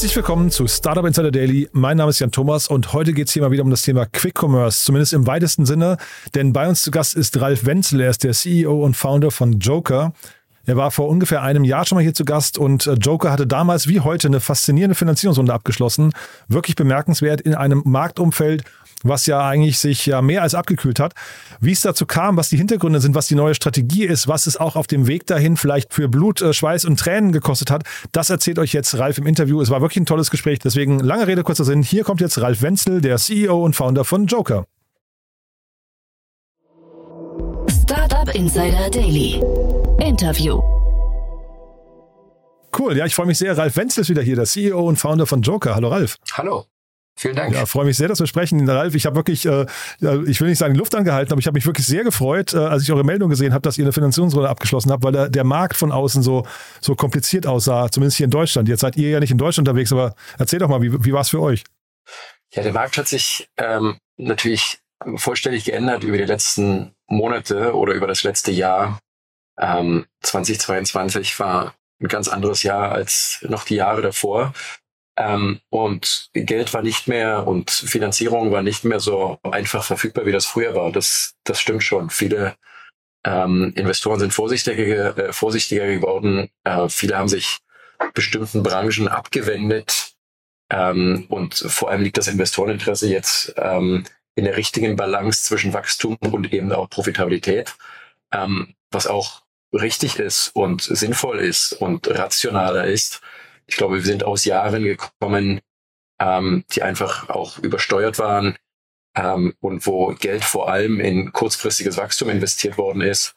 Herzlich willkommen zu Startup Insider Daily. Mein Name ist Jan Thomas und heute geht es hier mal wieder um das Thema Quick Commerce, zumindest im weitesten Sinne. Denn bei uns zu Gast ist Ralf Wenzel, er ist der CEO und Founder von Joker. Er war vor ungefähr einem Jahr schon mal hier zu Gast und äh, Joker hatte damals wie heute eine faszinierende Finanzierungsrunde abgeschlossen. Wirklich bemerkenswert in einem Marktumfeld, was ja eigentlich sich ja mehr als abgekühlt hat. Wie es dazu kam, was die Hintergründe sind, was die neue Strategie ist, was es auch auf dem Weg dahin vielleicht für Blut, äh, Schweiß und Tränen gekostet hat, das erzählt euch jetzt Ralf im Interview. Es war wirklich ein tolles Gespräch, deswegen lange Rede, kurzer Sinn. Hier kommt jetzt Ralf Wenzel, der CEO und Founder von Joker. Startup Insider Daily. Interview. Cool, ja, ich freue mich sehr. Ralf Wenzel ist wieder hier, der CEO und Founder von Joker. Hallo Ralf. Hallo. Vielen Dank. Ja, freue mich sehr, dass wir sprechen. Ralf, ich habe wirklich, äh, ich will nicht sagen Luft angehalten, aber ich habe mich wirklich sehr gefreut, äh, als ich eure Meldung gesehen habe, dass ihr eine Finanzierungsrunde abgeschlossen habt, weil der, der Markt von außen so, so kompliziert aussah, zumindest hier in Deutschland. Jetzt seid ihr ja nicht in Deutschland unterwegs, aber erzähl doch mal, wie, wie war es für euch? Ja, der Markt hat sich ähm, natürlich vollständig geändert über die letzten Monate oder über das letzte Jahr. Ähm, 2022 war ein ganz anderes Jahr als noch die Jahre davor. Ähm, und Geld war nicht mehr und Finanzierung war nicht mehr so einfach verfügbar, wie das früher war. Das, das stimmt schon. Viele ähm, Investoren sind vorsichtiger, äh, vorsichtiger geworden. Äh, viele haben sich bestimmten Branchen abgewendet. Ähm, und vor allem liegt das Investoreninteresse jetzt ähm, in der richtigen Balance zwischen Wachstum und eben auch Profitabilität, ähm, was auch richtig ist und sinnvoll ist und rationaler ist. Ich glaube, wir sind aus Jahren gekommen, ähm, die einfach auch übersteuert waren ähm, und wo Geld vor allem in kurzfristiges Wachstum investiert worden ist,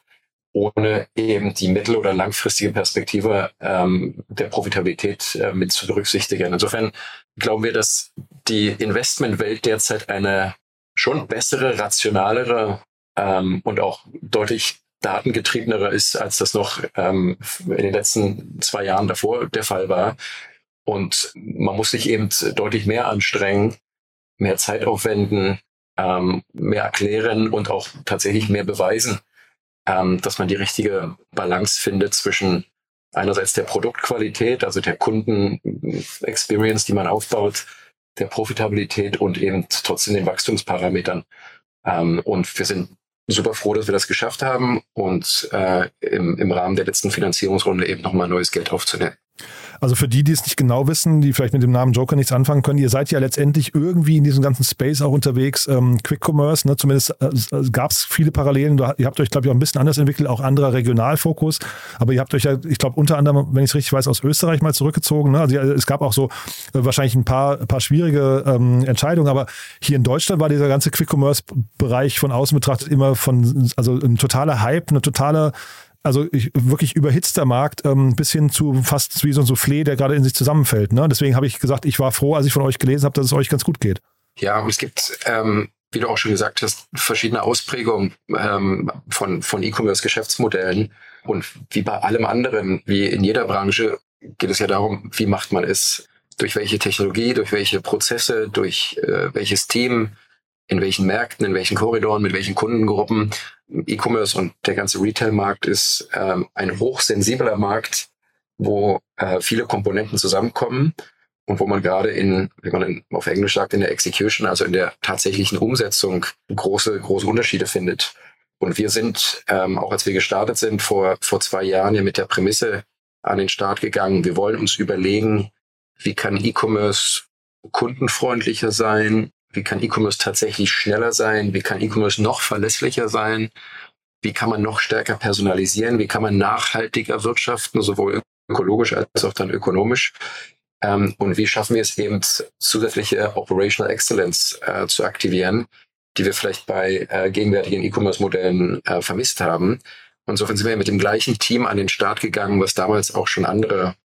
ohne eben die mittel- oder langfristige Perspektive ähm, der Profitabilität äh, mit zu berücksichtigen. Insofern glauben wir, dass die Investmentwelt derzeit eine schon bessere, rationalere ähm, und auch deutlich datengetriebenerer ist, als das noch ähm, in den letzten zwei Jahren davor der Fall war. Und man muss sich eben deutlich mehr anstrengen, mehr Zeit aufwenden, ähm, mehr erklären und auch tatsächlich mehr beweisen, ähm, dass man die richtige Balance findet zwischen einerseits der Produktqualität, also der Kunden-Experience, die man aufbaut, der Profitabilität und eben trotzdem den Wachstumsparametern. Ähm, und wir sind super froh, dass wir das geschafft haben und äh, im, im Rahmen der letzten Finanzierungsrunde eben nochmal neues Geld aufzunehmen. Also für die, die es nicht genau wissen, die vielleicht mit dem Namen Joker nichts anfangen können, ihr seid ja letztendlich irgendwie in diesem ganzen Space auch unterwegs. Ähm, Quick Commerce, ne? zumindest äh, gab es viele Parallelen. ihr habt euch, glaube ich, auch ein bisschen anders entwickelt, auch anderer Regionalfokus. Aber ihr habt euch ja, ich glaube, unter anderem, wenn ich es richtig weiß, aus Österreich mal zurückgezogen. Ne? Also es gab auch so äh, wahrscheinlich ein paar, paar schwierige ähm, Entscheidungen. Aber hier in Deutschland war dieser ganze Quick Commerce-Bereich von außen betrachtet immer von, also ein totaler Hype, eine totale also ich, wirklich überhitzter Markt ähm, bis hin zu fast wie so ein Soufflé, der gerade in sich zusammenfällt. Ne? Deswegen habe ich gesagt, ich war froh, als ich von euch gelesen habe, dass es euch ganz gut geht. Ja, und es gibt, ähm, wie du auch schon gesagt hast, verschiedene Ausprägungen ähm, von, von E-Commerce-Geschäftsmodellen. Und wie bei allem anderen, wie in jeder Branche, geht es ja darum, wie macht man es, durch welche Technologie, durch welche Prozesse, durch äh, welches Team, in welchen Märkten, in welchen Korridoren, mit welchen Kundengruppen. E-Commerce und der ganze Retail-Markt ist ähm, ein hochsensibler Markt, wo äh, viele Komponenten zusammenkommen und wo man gerade in, wie man in, auf Englisch sagt, in der Execution, also in der tatsächlichen Umsetzung große, große Unterschiede findet. Und wir sind, ähm, auch als wir gestartet sind, vor, vor zwei Jahren ja mit der Prämisse an den Start gegangen. Wir wollen uns überlegen, wie kann E-Commerce kundenfreundlicher sein, wie kann E-Commerce tatsächlich schneller sein? Wie kann E-Commerce noch verlässlicher sein? Wie kann man noch stärker personalisieren? Wie kann man nachhaltiger wirtschaften, sowohl ökologisch als auch dann ökonomisch? Ähm, und wie schaffen wir es eben, zusätzliche Operational Excellence äh, zu aktivieren, die wir vielleicht bei äh, gegenwärtigen E-Commerce-Modellen äh, vermisst haben? Und insofern sind wir mit dem gleichen Team an den Start gegangen, was damals auch schon andere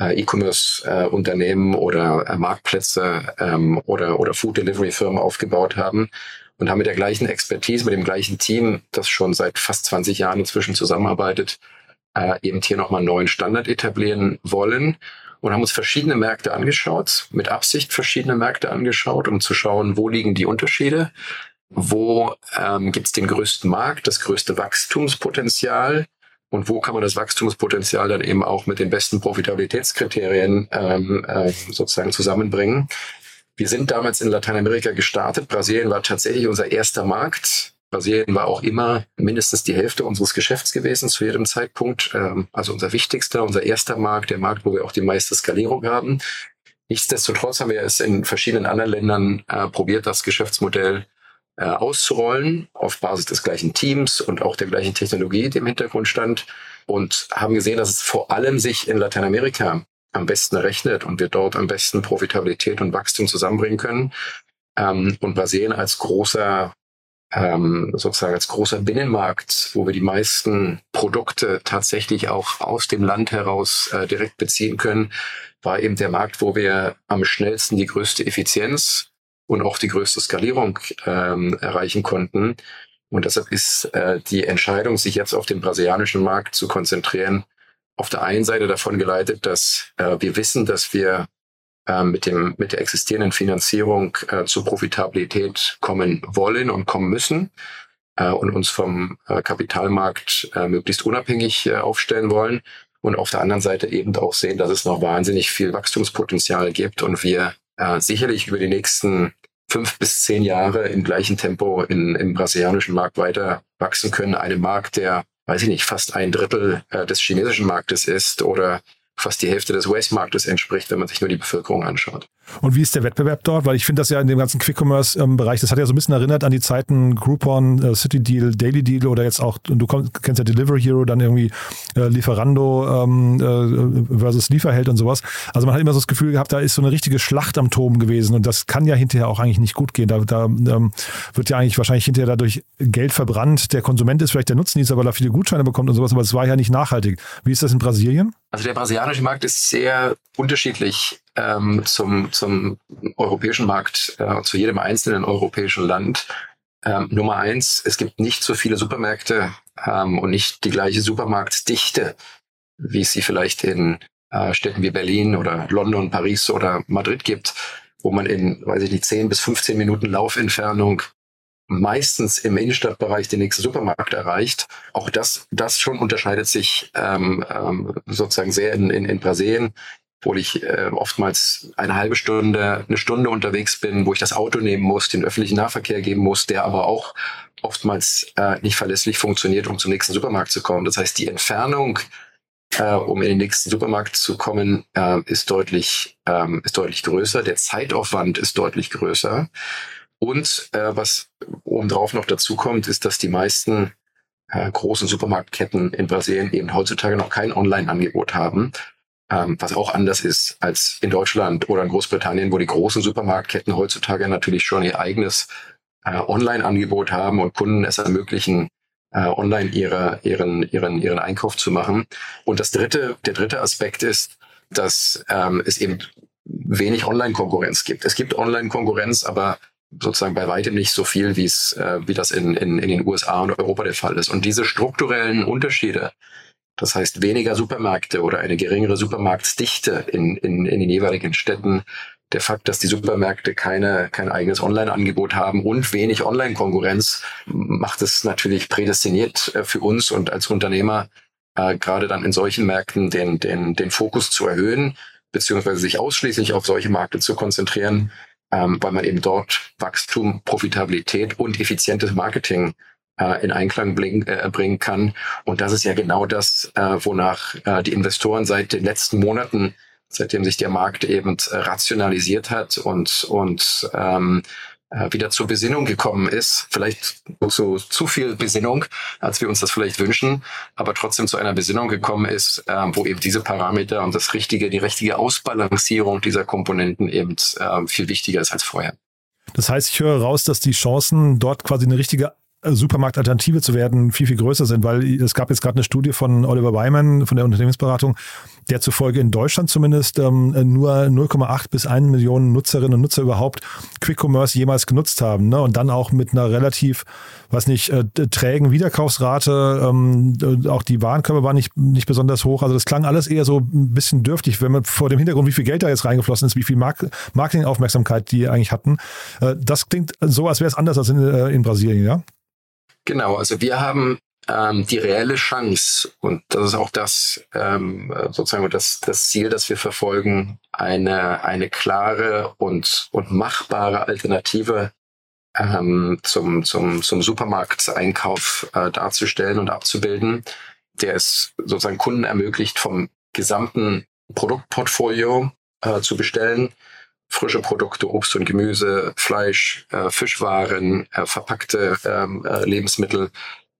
E-Commerce-Unternehmen oder äh, Marktplätze ähm, oder, oder Food-Delivery-Firmen aufgebaut haben und haben mit der gleichen Expertise, mit dem gleichen Team, das schon seit fast 20 Jahren inzwischen zusammenarbeitet, äh, eben hier nochmal einen neuen Standard etablieren wollen und haben uns verschiedene Märkte angeschaut, mit Absicht verschiedene Märkte angeschaut, um zu schauen, wo liegen die Unterschiede, wo ähm, gibt es den größten Markt, das größte Wachstumspotenzial und wo kann man das Wachstumspotenzial dann eben auch mit den besten Profitabilitätskriterien ähm, äh, sozusagen zusammenbringen. Wir sind damals in Lateinamerika gestartet. Brasilien war tatsächlich unser erster Markt. Brasilien war auch immer mindestens die Hälfte unseres Geschäfts gewesen zu jedem Zeitpunkt. Ähm, also unser wichtigster, unser erster Markt, der Markt, wo wir auch die meiste Skalierung haben. Nichtsdestotrotz haben wir es in verschiedenen anderen Ländern äh, probiert, das Geschäftsmodell äh, auszurollen auf Basis des gleichen Teams und auch der gleichen Technologie, die im Hintergrund stand und haben gesehen, dass es vor allem sich in Lateinamerika am besten rechnet und wir dort am besten Profitabilität und Wachstum zusammenbringen können. Ähm, und Brasilien als großer ähm, sozusagen als großer Binnenmarkt, wo wir die meisten Produkte tatsächlich auch aus dem Land heraus äh, direkt beziehen können, war eben der Markt, wo wir am schnellsten die größte Effizienz und auch die größte Skalierung ähm, erreichen konnten. Und deshalb ist äh, die Entscheidung, sich jetzt auf den brasilianischen Markt zu konzentrieren, auf der einen Seite davon geleitet, dass äh, wir wissen, dass wir äh, mit, dem, mit der existierenden Finanzierung äh, zur Profitabilität kommen wollen und kommen müssen äh, und uns vom äh, Kapitalmarkt äh, möglichst unabhängig äh, aufstellen wollen. Und auf der anderen Seite eben auch sehen, dass es noch wahnsinnig viel Wachstumspotenzial gibt und wir äh, sicherlich über die nächsten fünf bis zehn Jahre im gleichen Tempo in, im brasilianischen Markt weiter wachsen können. Einem Markt, der, weiß ich nicht, fast ein Drittel äh, des chinesischen Marktes ist oder fast die Hälfte des Waste-Marktes entspricht, wenn man sich nur die Bevölkerung anschaut. Und wie ist der Wettbewerb dort? Weil ich finde das ja in dem ganzen Quick-Commerce-Bereich, das hat ja so ein bisschen erinnert an die Zeiten Groupon, äh, City Deal, Daily Deal oder jetzt auch, du kennst ja Delivery Hero, dann irgendwie äh, Lieferando ähm, äh, versus Lieferheld und sowas. Also man hat immer so das Gefühl gehabt, da ist so eine richtige Schlacht am Toben gewesen und das kann ja hinterher auch eigentlich nicht gut gehen. Da, da ähm, wird ja eigentlich wahrscheinlich hinterher dadurch Geld verbrannt. Der Konsument ist vielleicht der Nutznießer, weil er viele Gutscheine bekommt und sowas, aber es war ja nicht nachhaltig. Wie ist das in Brasilien? Also der brasilianische Markt ist sehr unterschiedlich ähm, zum, zum europäischen Markt, äh, zu jedem einzelnen europäischen Land. Ähm, Nummer eins, es gibt nicht so viele Supermärkte ähm, und nicht die gleiche Supermarktdichte, wie es sie vielleicht in äh, Städten wie Berlin oder London, Paris oder Madrid gibt, wo man in, weiß ich nicht, 10 bis 15 Minuten Laufentfernung meistens im Innenstadtbereich den nächsten Supermarkt erreicht. Auch das, das schon unterscheidet sich ähm, ähm, sozusagen sehr in, in, in Brasilien, wo ich äh, oftmals eine halbe Stunde, eine Stunde unterwegs bin, wo ich das Auto nehmen muss, den öffentlichen Nahverkehr geben muss, der aber auch oftmals äh, nicht verlässlich funktioniert, um zum nächsten Supermarkt zu kommen. Das heißt, die Entfernung, äh, um in den nächsten Supermarkt zu kommen, äh, ist deutlich, ähm, ist deutlich größer. Der Zeitaufwand ist deutlich größer. Und äh, was obendrauf noch dazu kommt, ist, dass die meisten äh, großen Supermarktketten in Brasilien eben heutzutage noch kein Online-Angebot haben, ähm, was auch anders ist als in Deutschland oder in Großbritannien, wo die großen Supermarktketten heutzutage natürlich schon ihr eigenes äh, Online-Angebot haben und Kunden es ermöglichen, äh, online ihre, ihren, ihren, ihren Einkauf zu machen. Und das dritte, der dritte Aspekt ist, dass ähm, es eben wenig Online-Konkurrenz gibt. Es gibt Online-Konkurrenz, aber sozusagen bei weitem nicht so viel, wie es, äh, wie das in, in, in den USA und Europa der Fall ist. Und diese strukturellen Unterschiede, das heißt weniger Supermärkte oder eine geringere Supermarktdichte in, in, in den jeweiligen Städten, der Fakt, dass die Supermärkte keine, kein eigenes Online-Angebot haben und wenig Online-Konkurrenz, macht es natürlich prädestiniert äh, für uns und als Unternehmer äh, gerade dann in solchen Märkten den, den, den Fokus zu erhöhen, beziehungsweise sich ausschließlich auf solche Märkte zu konzentrieren, ähm, weil man eben dort Wachstum, Profitabilität und effizientes Marketing äh, in Einklang äh, bringen kann. Und das ist ja genau das, äh, wonach die Investoren seit den letzten Monaten, seitdem sich der Markt eben rationalisiert hat und, und ähm, äh, wieder zur Besinnung gekommen ist. Vielleicht so zu viel Besinnung, als wir uns das vielleicht wünschen, aber trotzdem zu einer Besinnung gekommen ist, äh, wo eben diese Parameter und das richtige, die richtige Ausbalancierung dieser Komponenten eben äh, viel wichtiger ist als vorher. Das heißt, ich höre raus, dass die Chancen, dort quasi eine richtige Supermarktalternative zu werden, viel, viel größer sind, weil es gab jetzt gerade eine Studie von Oliver Weimann von der Unternehmensberatung, der zufolge in Deutschland zumindest ähm, nur 0,8 bis 1 Millionen Nutzerinnen und Nutzer überhaupt Quick Commerce jemals genutzt haben. Ne? Und dann auch mit einer relativ, was nicht, äh, trägen Wiederkaufsrate. Ähm, auch die Warenkörbe waren nicht, nicht besonders hoch. Also das klang alles eher so ein bisschen dürftig, wenn man vor dem Hintergrund, wie viel Geld da jetzt reingeflossen ist, wie viel Mark Marketingaufmerksamkeit die eigentlich hatten. Äh, das klingt so, als wäre es anders als in, äh, in Brasilien, ja? Genau, also wir haben ähm, die reelle Chance, und das ist auch das ähm, sozusagen das, das Ziel, das wir verfolgen, eine, eine klare und, und machbare Alternative ähm, zum, zum, zum Supermarkteinkauf äh, darzustellen und abzubilden, der es sozusagen Kunden ermöglicht, vom gesamten Produktportfolio äh, zu bestellen. Frische Produkte, Obst und Gemüse, Fleisch, äh, Fischwaren, äh, verpackte ähm, äh, Lebensmittel,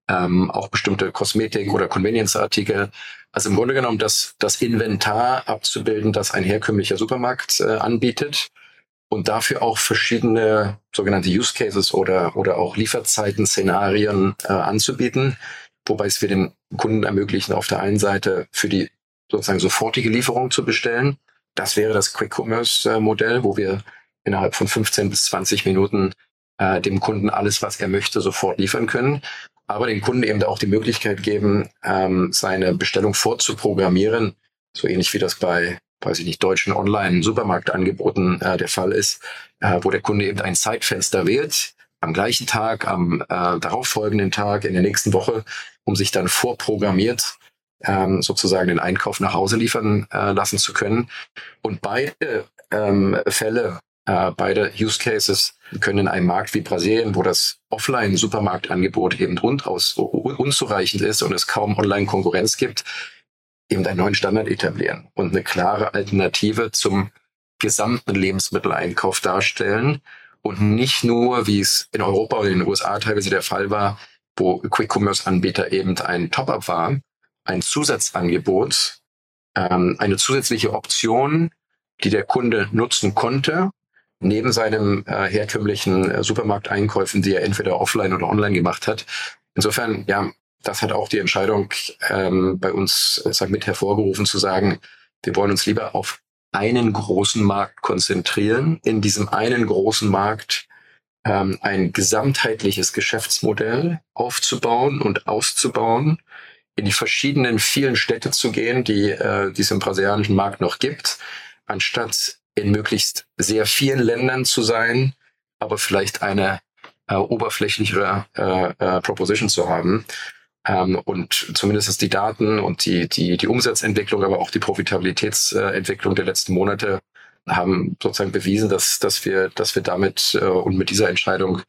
ähm, auch bestimmte Kosmetik- oder Convenience-Artikel. Also im Grunde genommen das, das Inventar abzubilden, das ein herkömmlicher Supermarkt äh, anbietet und dafür auch verschiedene sogenannte Use Cases oder, oder auch Lieferzeiten-Szenarien äh, anzubieten, wobei es wir den Kunden ermöglichen, auf der einen Seite für die sozusagen sofortige Lieferung zu bestellen. Das wäre das Quick Commerce äh, Modell, wo wir innerhalb von 15 bis 20 Minuten äh, dem Kunden alles, was er möchte, sofort liefern können. Aber den Kunden eben auch die Möglichkeit geben, ähm, seine Bestellung vorzuprogrammieren, so ähnlich wie das bei, weiß ich nicht, deutschen Online-Supermarktangeboten äh, der Fall ist, äh, wo der Kunde eben ein Zeitfenster wählt, am gleichen Tag, am äh, darauffolgenden Tag, in der nächsten Woche, um sich dann vorprogrammiert ähm, sozusagen den Einkauf nach Hause liefern äh, lassen zu können. Und beide ähm, Fälle äh, beide Use Cases können in einem Markt wie Brasilien, wo das Offline-Supermarktangebot eben rundhaus unzureichend ist und es kaum Online-Konkurrenz gibt, eben einen neuen Standard etablieren und eine klare Alternative zum gesamten Lebensmitteleinkauf darstellen und nicht nur, wie es in Europa oder in den USA teilweise der Fall war, wo Quick-Commerce-Anbieter eben ein Top-up war, ein Zusatzangebot, ähm, eine zusätzliche Option, die der Kunde nutzen konnte, neben seinem äh, herkömmlichen äh, Supermarkteinkäufen, die er entweder offline oder online gemacht hat. Insofern, ja, das hat auch die Entscheidung ähm, bei uns äh, mit hervorgerufen zu sagen, wir wollen uns lieber auf einen großen Markt konzentrieren, in diesem einen großen Markt ähm, ein gesamtheitliches Geschäftsmodell aufzubauen und auszubauen, in die verschiedenen vielen Städte zu gehen, die, äh, die es im brasilianischen Markt noch gibt, anstatt in möglichst sehr vielen Ländern zu sein, aber vielleicht eine äh, oberflächlichere äh, äh, Proposition zu haben. Ähm, und zumindest die Daten und die, die, die Umsatzentwicklung, aber auch die Profitabilitätsentwicklung der letzten Monate haben sozusagen bewiesen, dass, dass wir, dass wir damit äh, und mit dieser Entscheidung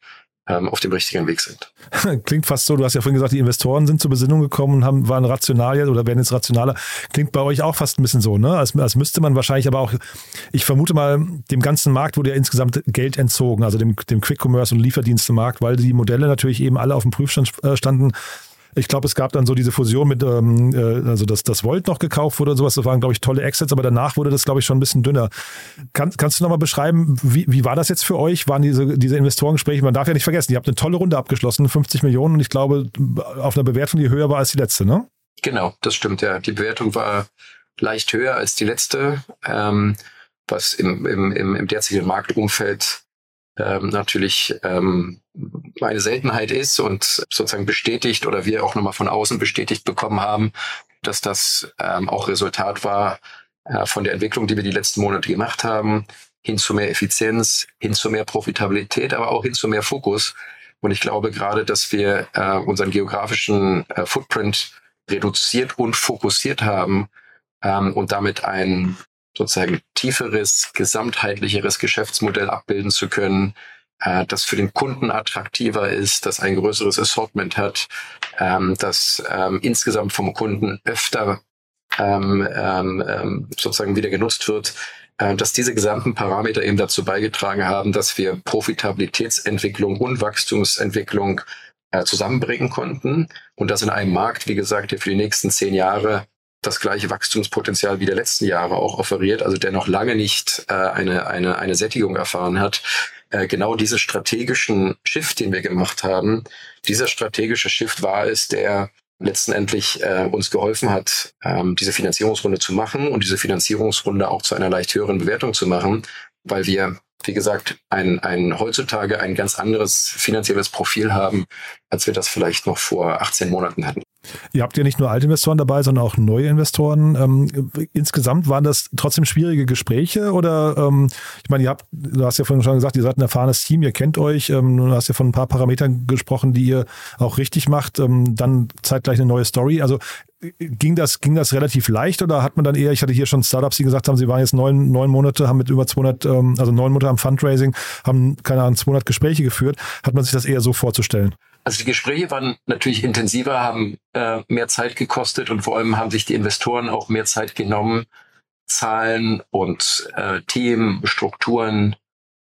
auf dem richtigen Weg sind. Klingt fast so, du hast ja vorhin gesagt, die Investoren sind zur Besinnung gekommen und haben, waren rational jetzt oder werden jetzt rationaler. Klingt bei euch auch fast ein bisschen so, ne? Als, als müsste man wahrscheinlich aber auch, ich vermute mal, dem ganzen Markt wurde ja insgesamt Geld entzogen, also dem, dem Quick-Commerce und Lieferdienstemarkt, weil die Modelle natürlich eben alle auf dem Prüfstand äh, standen ich glaube, es gab dann so diese Fusion mit, ähm, äh, also dass das Volt noch gekauft wurde und sowas. Das waren, glaube ich, tolle Exits, aber danach wurde das, glaube ich, schon ein bisschen dünner. Kann, kannst du nochmal beschreiben, wie, wie war das jetzt für euch? Waren diese, diese Investorengespräche? Man darf ja nicht vergessen, ihr habt eine tolle Runde abgeschlossen, 50 Millionen und ich glaube, auf einer Bewertung, die höher war als die letzte, ne? Genau, das stimmt, ja. Die Bewertung war leicht höher als die letzte, ähm, was im, im, im, im derzeitigen Marktumfeld ähm, natürlich ähm, eine Seltenheit ist und sozusagen bestätigt oder wir auch nochmal von außen bestätigt bekommen haben, dass das ähm, auch Resultat war äh, von der Entwicklung, die wir die letzten Monate gemacht haben, hin zu mehr Effizienz, hin zu mehr Profitabilität, aber auch hin zu mehr Fokus. Und ich glaube gerade, dass wir äh, unseren geografischen äh, Footprint reduziert und fokussiert haben ähm, und damit ein sozusagen tieferes, gesamtheitlicheres Geschäftsmodell abbilden zu können, äh, das für den Kunden attraktiver ist, das ein größeres Assortment hat, ähm, das ähm, insgesamt vom Kunden öfter ähm, ähm, ähm sozusagen wieder genutzt wird, äh, dass diese gesamten Parameter eben dazu beigetragen haben, dass wir Profitabilitätsentwicklung und Wachstumsentwicklung äh, zusammenbringen konnten. Und das in einem Markt, wie gesagt, der für die nächsten zehn Jahre das gleiche Wachstumspotenzial wie der letzten Jahre auch offeriert, also der noch lange nicht äh, eine, eine, eine Sättigung erfahren hat. Äh, genau diesen strategischen Shift, den wir gemacht haben, dieser strategische Shift war es, der letztendlich äh, uns geholfen hat, ähm, diese Finanzierungsrunde zu machen und diese Finanzierungsrunde auch zu einer leicht höheren Bewertung zu machen, weil wir wie gesagt, ein, ein heutzutage ein ganz anderes finanzielles Profil haben als wir das vielleicht noch vor 18 Monaten hatten. Ihr habt ja nicht nur alte Investoren dabei, sondern auch neue Investoren. Ähm, insgesamt waren das trotzdem schwierige Gespräche oder ähm, ich meine, ihr habt, du hast ja vorhin schon gesagt, ihr seid ein erfahrenes Team, ihr kennt euch, ähm, du hast ja von ein paar Parametern gesprochen, die ihr auch richtig macht, ähm, dann zeitgleich eine neue Story. Also ging das, ging das relativ leicht oder hat man dann eher, ich hatte hier schon Startups, die gesagt haben, sie waren jetzt neun, neun Monate, haben mit über 200, ähm, also neun Monate am Fundraising, haben, keine Ahnung, 200 Gespräche geführt. Hat man sich das eher so vorzustellen? Also die Gespräche waren natürlich intensiver, haben äh, mehr Zeit gekostet und vor allem haben sich die Investoren auch mehr Zeit genommen, Zahlen und äh, Themen, Strukturen,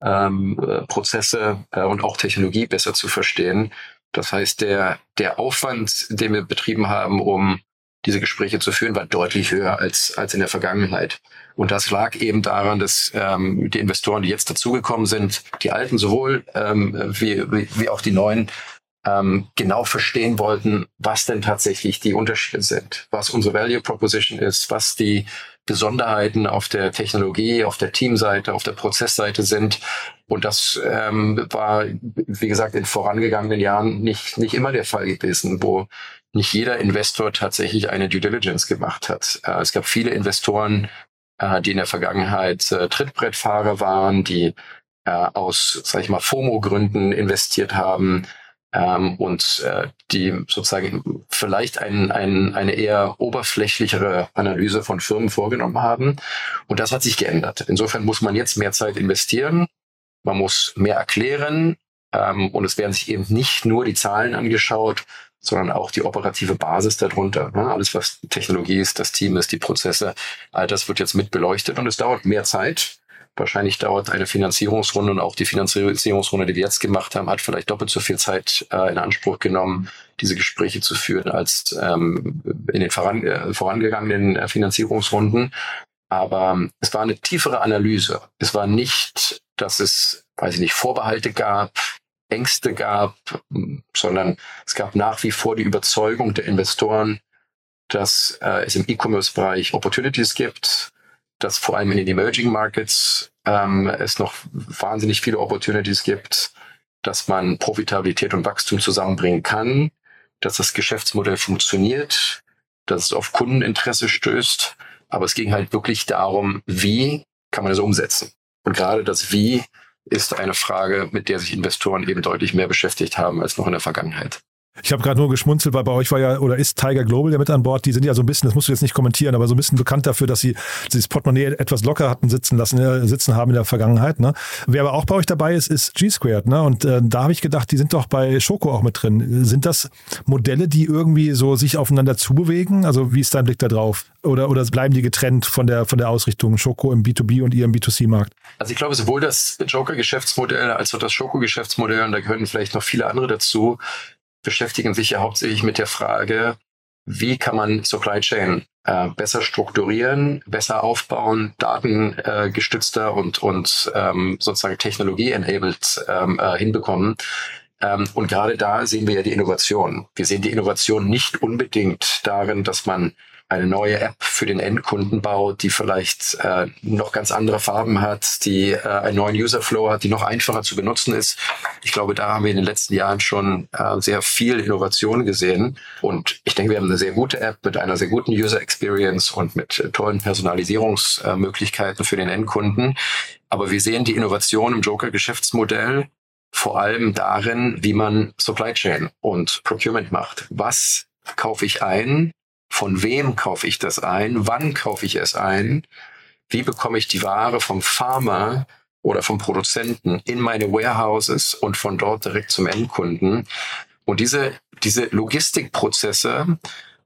ähm, äh, Prozesse äh, und auch Technologie besser zu verstehen. Das heißt, der, der Aufwand, den wir betrieben haben, um diese Gespräche zu führen, war deutlich höher als, als in der Vergangenheit. Und das lag eben daran, dass ähm, die Investoren, die jetzt dazugekommen sind, die alten sowohl ähm, wie, wie, wie auch die neuen, ähm, genau verstehen wollten, was denn tatsächlich die Unterschiede sind, was unsere Value Proposition ist, was die Besonderheiten auf der Technologie, auf der Teamseite, auf der Prozessseite sind. Und das ähm, war, wie gesagt, in vorangegangenen Jahren nicht, nicht immer der Fall gewesen, wo nicht jeder Investor tatsächlich eine Due Diligence gemacht hat. Äh, es gab viele Investoren, äh, die in der Vergangenheit äh, Trittbrettfahrer waren, die äh, aus, sag ich mal, FOMO-Gründen investiert haben, ähm, und äh, die sozusagen vielleicht ein, ein, eine eher oberflächlichere Analyse von Firmen vorgenommen haben. Und das hat sich geändert. Insofern muss man jetzt mehr Zeit investieren, man muss mehr erklären ähm, und es werden sich eben nicht nur die Zahlen angeschaut, sondern auch die operative Basis darunter. Ne? Alles, was Technologie ist, das Team ist, die Prozesse, all das wird jetzt mit beleuchtet und es dauert mehr Zeit. Wahrscheinlich dauert eine Finanzierungsrunde und auch die Finanzierungsrunde, die wir jetzt gemacht haben, hat vielleicht doppelt so viel Zeit äh, in Anspruch genommen, diese Gespräche zu führen, als ähm, in den voran, äh, vorangegangenen äh, Finanzierungsrunden. Aber ähm, es war eine tiefere Analyse. Es war nicht, dass es, weiß ich nicht, Vorbehalte gab, Ängste gab, sondern es gab nach wie vor die Überzeugung der Investoren, dass äh, es im E-Commerce-Bereich Opportunities gibt, dass vor allem in den Emerging Markets ähm, es noch wahnsinnig viele Opportunities gibt, dass man Profitabilität und Wachstum zusammenbringen kann, dass das Geschäftsmodell funktioniert, dass es auf Kundeninteresse stößt. Aber es ging halt wirklich darum, wie kann man das umsetzen? Und gerade das Wie ist eine Frage, mit der sich Investoren eben deutlich mehr beschäftigt haben als noch in der Vergangenheit. Ich habe gerade nur geschmunzelt, weil bei euch war ja oder ist Tiger Global ja mit an Bord. Die sind ja so ein bisschen, das musst du jetzt nicht kommentieren, aber so ein bisschen bekannt dafür, dass sie dieses Portemonnaie etwas locker hatten sitzen lassen, äh, sitzen haben in der Vergangenheit. Ne? Wer aber auch bei euch dabei ist, ist G-Squared. Ne? Und äh, da habe ich gedacht, die sind doch bei Schoko auch mit drin. Sind das Modelle, die irgendwie so sich aufeinander zubewegen? Also wie ist dein Blick da drauf? Oder, oder bleiben die getrennt von der, von der Ausrichtung Schoko im B2B und ihr im B2C-Markt? Also ich glaube, sowohl das Joker-Geschäftsmodell als auch das Schoko-Geschäftsmodell, und da gehören vielleicht noch viele andere dazu, beschäftigen sich ja hauptsächlich mit der Frage, wie kann man Supply Chain äh, besser strukturieren, besser aufbauen, datengestützter äh, und, und ähm, sozusagen Technologie-enabled ähm, äh, hinbekommen. Ähm, und gerade da sehen wir ja die Innovation. Wir sehen die Innovation nicht unbedingt darin, dass man eine neue App für den Endkunden baut, die vielleicht äh, noch ganz andere Farben hat, die äh, einen neuen Userflow hat, die noch einfacher zu benutzen ist. Ich glaube, da haben wir in den letzten Jahren schon äh, sehr viel Innovation gesehen. Und ich denke, wir haben eine sehr gute App mit einer sehr guten User Experience und mit äh, tollen Personalisierungsmöglichkeiten für den Endkunden. Aber wir sehen die Innovation im Joker-Geschäftsmodell vor allem darin, wie man Supply Chain und Procurement macht. Was kaufe ich ein? Von wem kaufe ich das ein? Wann kaufe ich es ein? Wie bekomme ich die Ware vom Farmer oder vom Produzenten in meine Warehouses und von dort direkt zum Endkunden? Und diese, diese Logistikprozesse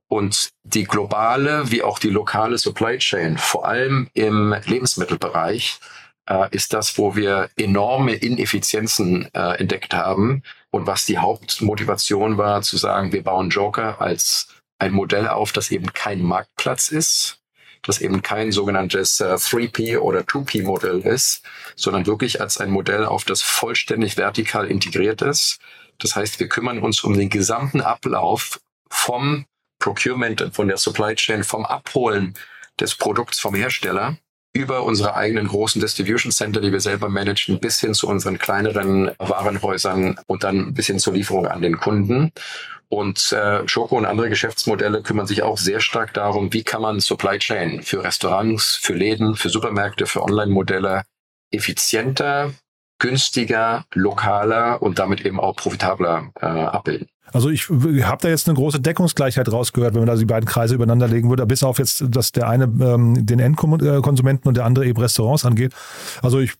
und die globale wie auch die lokale Supply Chain, vor allem im Lebensmittelbereich, äh, ist das, wo wir enorme Ineffizienzen äh, entdeckt haben und was die Hauptmotivation war, zu sagen, wir bauen Joker als ein Modell auf, das eben kein Marktplatz ist, das eben kein sogenanntes äh, 3P oder 2P-Modell ist, sondern wirklich als ein Modell auf, das vollständig vertikal integriert ist. Das heißt, wir kümmern uns um den gesamten Ablauf vom Procurement, von der Supply Chain, vom Abholen des Produkts vom Hersteller über unsere eigenen großen Distribution Center, die wir selber managen, bis hin zu unseren kleineren Warenhäusern und dann bis hin zur Lieferung an den Kunden. Und äh, Schoko und andere Geschäftsmodelle kümmern sich auch sehr stark darum, wie kann man Supply Chain für Restaurants, für Läden, für Supermärkte, für Online-Modelle effizienter, günstiger, lokaler und damit eben auch profitabler äh, abbilden. Also ich habe da jetzt eine große Deckungsgleichheit rausgehört, wenn man da die beiden Kreise übereinander legen würde, bis auf jetzt, dass der eine ähm, den Endkonsumenten und der andere eben Restaurants angeht. Also ich,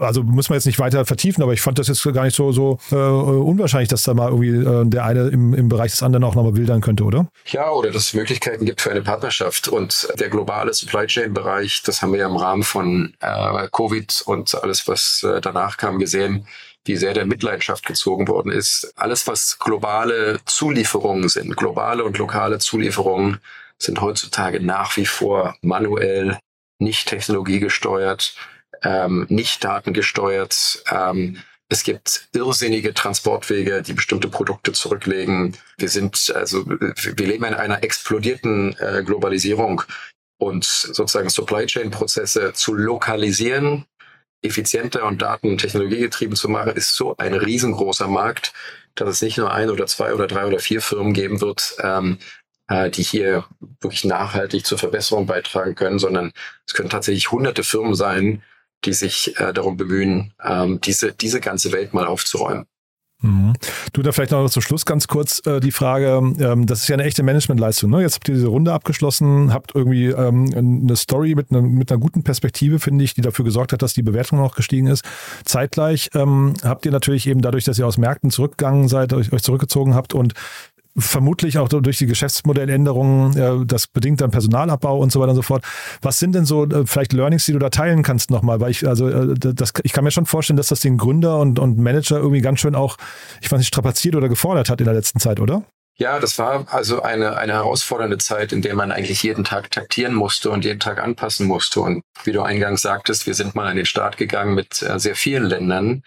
also muss man jetzt nicht weiter vertiefen, aber ich fand das jetzt gar nicht so so äh, unwahrscheinlich, dass da mal irgendwie äh, der eine im, im Bereich des anderen auch nochmal wildern könnte, oder? Ja, oder dass es Möglichkeiten gibt für eine Partnerschaft und der globale Supply Chain Bereich, das haben wir ja im Rahmen von äh, Covid und alles, was äh, danach kam, gesehen die sehr der Mitleidenschaft gezogen worden ist. Alles, was globale Zulieferungen sind, globale und lokale Zulieferungen, sind heutzutage nach wie vor manuell, nicht technologiegesteuert, ähm, nicht datengesteuert. Ähm, es gibt irrsinnige Transportwege, die bestimmte Produkte zurücklegen. Wir sind, also, wir leben in einer explodierten äh, Globalisierung und sozusagen Supply Chain Prozesse zu lokalisieren, effizienter und daten- technologiegetrieben zu machen, ist so ein riesengroßer Markt, dass es nicht nur ein oder zwei oder drei oder vier Firmen geben wird, ähm, äh, die hier wirklich nachhaltig zur Verbesserung beitragen können, sondern es können tatsächlich hunderte Firmen sein, die sich äh, darum bemühen, ähm, diese, diese ganze Welt mal aufzuräumen. Mhm. Du, da vielleicht noch zum Schluss ganz kurz äh, die Frage, ähm, das ist ja eine echte Managementleistung. Ne? Jetzt habt ihr diese Runde abgeschlossen, habt irgendwie ähm, eine Story mit, ne, mit einer guten Perspektive, finde ich, die dafür gesorgt hat, dass die Bewertung noch gestiegen ist. Zeitgleich ähm, habt ihr natürlich eben dadurch, dass ihr aus Märkten zurückgegangen seid, euch, euch zurückgezogen habt und vermutlich auch durch die Geschäftsmodelländerungen, das bedingt dann Personalabbau und so weiter und so fort. Was sind denn so äh, vielleicht Learnings, die du da teilen kannst nochmal? Weil ich, also äh, das, ich kann mir schon vorstellen, dass das den Gründer und, und Manager irgendwie ganz schön auch, ich weiß nicht, strapaziert oder gefordert hat in der letzten Zeit, oder? Ja, das war also eine, eine herausfordernde Zeit, in der man eigentlich jeden Tag taktieren musste und jeden Tag anpassen musste. Und wie du eingangs sagtest, wir sind mal an den Start gegangen mit äh, sehr vielen Ländern.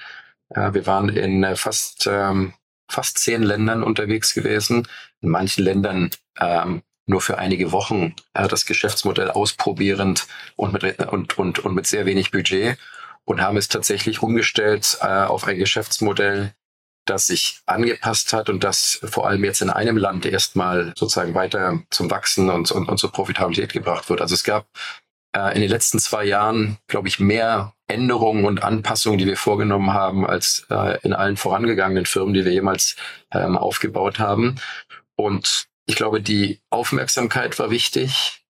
Wir waren in fast ähm, fast zehn Ländern unterwegs gewesen. In manchen Ländern ähm, nur für einige Wochen äh, das Geschäftsmodell ausprobierend und mit, und, und, und mit sehr wenig Budget und haben es tatsächlich umgestellt äh, auf ein Geschäftsmodell, das sich angepasst hat und das vor allem jetzt in einem Land erstmal sozusagen weiter zum Wachsen und, und, und zur Profitabilität gebracht wird. Also es gab äh, in den letzten zwei Jahren, glaube ich, mehr Änderungen und Anpassungen, die wir vorgenommen haben, als äh, in allen vorangegangenen Firmen, die wir jemals ähm, aufgebaut haben. Und ich glaube, die Aufmerksamkeit war wichtig,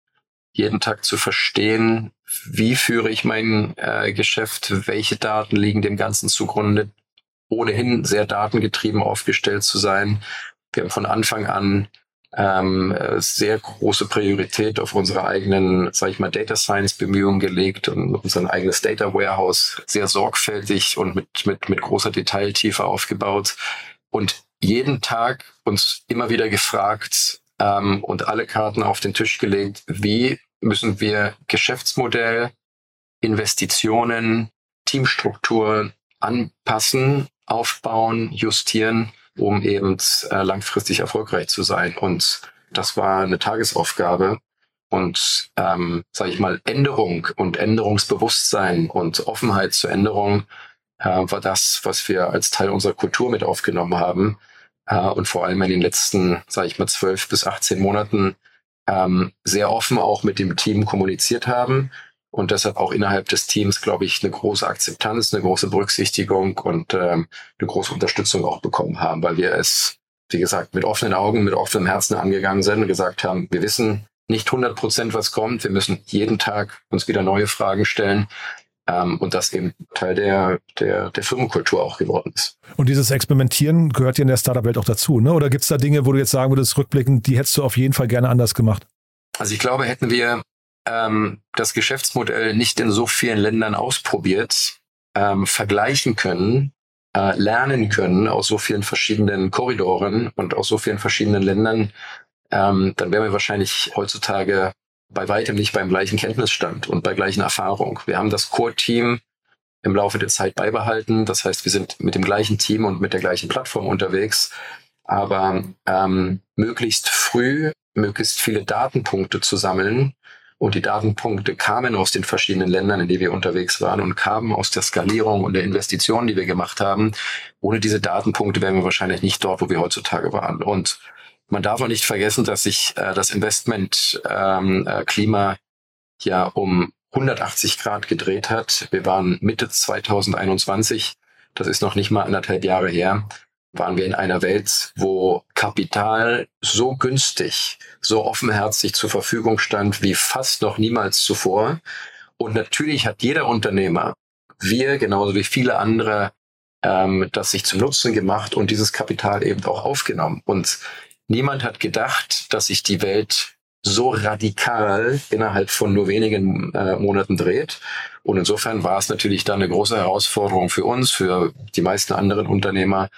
jeden Tag zu verstehen, wie führe ich mein äh, Geschäft, welche Daten liegen dem Ganzen zugrunde, ohnehin sehr datengetrieben aufgestellt zu sein. Wir haben von Anfang an ähm, sehr große Priorität auf unsere eigenen, sage ich mal, Data Science Bemühungen gelegt und unser eigenes Data Warehouse sehr sorgfältig und mit, mit, mit großer Detailtiefe aufgebaut und jeden Tag uns immer wieder gefragt ähm, und alle Karten auf den Tisch gelegt, wie müssen wir Geschäftsmodell, Investitionen, Teamstruktur anpassen, aufbauen, justieren, um eben äh, langfristig erfolgreich zu sein. Und das war eine Tagesaufgabe. Und ähm, sage ich mal, Änderung und Änderungsbewusstsein und Offenheit zur Änderung äh, war das, was wir als Teil unserer Kultur mit aufgenommen haben. Äh, und vor allem in den letzten, sage ich mal, zwölf bis 18 Monaten ähm, sehr offen auch mit dem Team kommuniziert haben und deshalb auch innerhalb des Teams, glaube ich, eine große Akzeptanz, eine große Berücksichtigung und ähm, eine große Unterstützung auch bekommen haben, weil wir es, wie gesagt, mit offenen Augen, mit offenem Herzen angegangen sind und gesagt haben, wir wissen nicht 100 Prozent, was kommt. Wir müssen jeden Tag uns wieder neue Fragen stellen. Ähm, und das eben Teil der, der, der Firmenkultur auch geworden ist. Und dieses Experimentieren gehört ja in der Startup-Welt auch dazu, ne? Oder gibt es da Dinge, wo du jetzt sagen würdest, rückblickend, die hättest du auf jeden Fall gerne anders gemacht? Also ich glaube, hätten wir ähm, das Geschäftsmodell nicht in so vielen Ländern ausprobiert, ähm, vergleichen können, äh, lernen können aus so vielen verschiedenen Korridoren und aus so vielen verschiedenen Ländern, ähm, dann wären wir wahrscheinlich heutzutage bei weitem nicht beim gleichen Kenntnisstand und bei gleichen Erfahrung. Wir haben das Core-Team im Laufe der Zeit beibehalten. Das heißt, wir sind mit dem gleichen Team und mit der gleichen Plattform unterwegs, aber ähm, möglichst früh möglichst viele Datenpunkte zu sammeln Und die Datenpunkte kamen aus den verschiedenen Ländern, in denen wir unterwegs waren und kamen aus der Skalierung und der Investitionen, die wir gemacht haben. Ohne diese Datenpunkte wären wir wahrscheinlich nicht dort, wo wir heutzutage waren. Und man darf auch nicht vergessen, dass sich äh, das Investmentklima ähm, äh, ja um 180 Grad gedreht hat. Wir waren Mitte 2021, das ist noch nicht mal anderthalb Jahre her, waren wir in einer Welt, wo Kapital so günstig, so offenherzig zur Verfügung stand wie fast noch niemals zuvor. Und natürlich hat jeder Unternehmer, wir genauso wie viele andere, ähm, das sich zum Nutzen gemacht und dieses Kapital eben auch aufgenommen. Und niemand hat gedacht, dass sich die Welt so radikal innerhalb von nur wenigen äh, Monaten dreht. Und insofern war es natürlich dann eine große Herausforderung für uns, für die meisten anderen Unternehmer,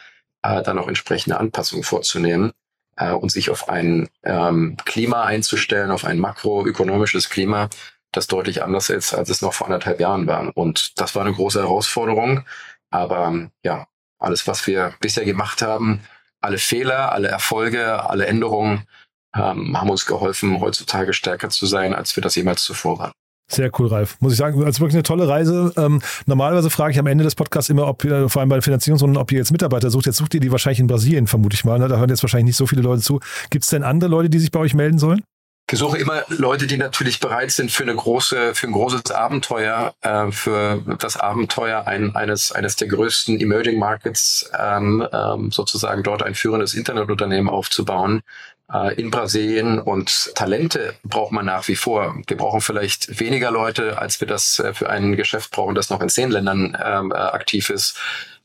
äh, dann auch entsprechende Anpassungen vorzunehmen äh, und sich auf ein ähm, Klima einzustellen, auf ein makroökonomisches Klima, das deutlich anders ist, als es noch vor anderthalb Jahren war. Und das war eine große Herausforderung. Aber ja, alles, was wir bisher gemacht haben, alle Fehler, alle Erfolge, alle Änderungen ähm, haben uns geholfen, heutzutage stärker zu sein, als wir das jemals zuvor waren. Sehr cool, Ralf. Muss ich sagen, also wirklich eine tolle Reise. Ähm, normalerweise frage ich am Ende des Podcasts immer, ob ihr, vor allem bei den Finanzierungsrunden, ob ihr jetzt Mitarbeiter sucht. Jetzt sucht ihr die wahrscheinlich in Brasilien, vermute ich mal. Ne? Da hören jetzt wahrscheinlich nicht so viele Leute zu. Gibt es denn andere Leute, die sich bei euch melden sollen? Ich suche immer Leute, die natürlich bereit sind für eine große, für ein großes Abenteuer, äh, für das Abenteuer ein, eines, eines der größten Emerging Markets, ähm, ähm, sozusagen dort ein führendes Internetunternehmen aufzubauen, äh, in Brasilien und Talente braucht man nach wie vor. Wir brauchen vielleicht weniger Leute, als wir das äh, für ein Geschäft brauchen, das noch in zehn Ländern ähm, äh, aktiv ist.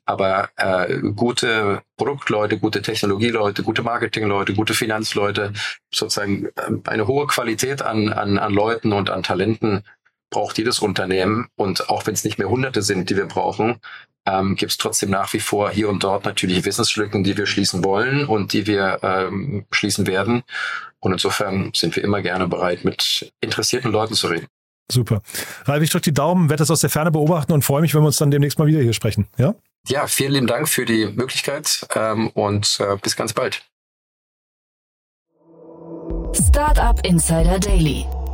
Aber äh, gute Produktleute, gute Technologieleute, gute Marketingleute, gute Finanzleute, sozusagen äh, eine hohe Qualität an, an, an Leuten und an Talenten braucht jedes Unternehmen. Und auch wenn es nicht mehr Hunderte sind, die wir brauchen, ähm, gibt es trotzdem nach wie vor hier und dort natürlich Wissenslücken, die wir schließen wollen und die wir ähm, schließen werden. Und insofern sind wir immer gerne bereit, mit interessierten Leuten zu reden. Super. Ralf, ich drücke die Daumen, werde das aus der Ferne beobachten und freue mich, wenn wir uns dann demnächst mal wieder hier sprechen. Ja? Ja, vielen lieben Dank für die Möglichkeit ähm, und äh, bis ganz bald. Startup Insider Daily,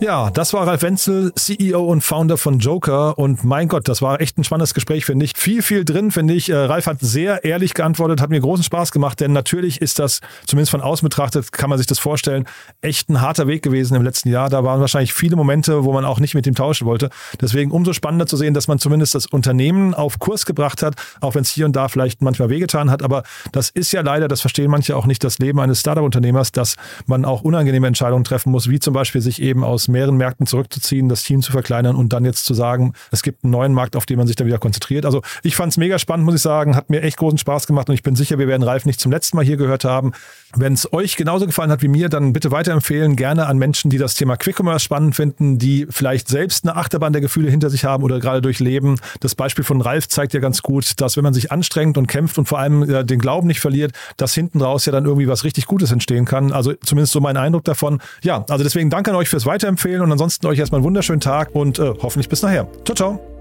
Ja, das war Ralf Wenzel, CEO und Founder von Joker. Und mein Gott, das war echt ein spannendes Gespräch, finde ich. Viel, viel drin, finde ich. Äh, Ralf hat sehr ehrlich geantwortet, hat mir großen Spaß gemacht, denn natürlich ist das, zumindest von außen betrachtet, kann man sich das vorstellen, echt ein harter Weg gewesen im letzten Jahr. Da waren wahrscheinlich viele Momente, wo man auch nicht mit ihm tauschen wollte. Deswegen umso spannender zu sehen, dass man zumindest das Unternehmen auf Kurs gebracht hat, auch wenn es hier und da vielleicht manchmal wehgetan hat. Aber das ist ja leider, das verstehen manche auch nicht, das Leben eines Startup-Unternehmers, dass man auch unangenehme Entscheidungen treffen muss, wie zum Beispiel sich eben aus mehreren Märkten zurückzuziehen, das Team zu verkleinern und dann jetzt zu sagen, es gibt einen neuen Markt, auf den man sich dann wieder konzentriert. Also ich fand es mega spannend, muss ich sagen, hat mir echt großen Spaß gemacht und ich bin sicher, wir werden Ralf nicht zum letzten Mal hier gehört haben. Wenn es euch genauso gefallen hat wie mir, dann bitte weiterempfehlen, gerne an Menschen, die das Thema Quick Commerce spannend finden, die vielleicht selbst eine Achterbahn der Gefühle hinter sich haben oder gerade durchleben. Das Beispiel von Ralf zeigt ja ganz gut, dass wenn man sich anstrengt und kämpft und vor allem äh, den Glauben nicht verliert, dass hinten raus ja dann irgendwie was richtig Gutes entstehen kann. Also zumindest so mein Eindruck davon. Ja, also deswegen danke an euch fürs Weiterempfehlen und ansonsten euch erstmal einen wunderschönen Tag und äh, hoffentlich bis nachher. Ciao, ciao.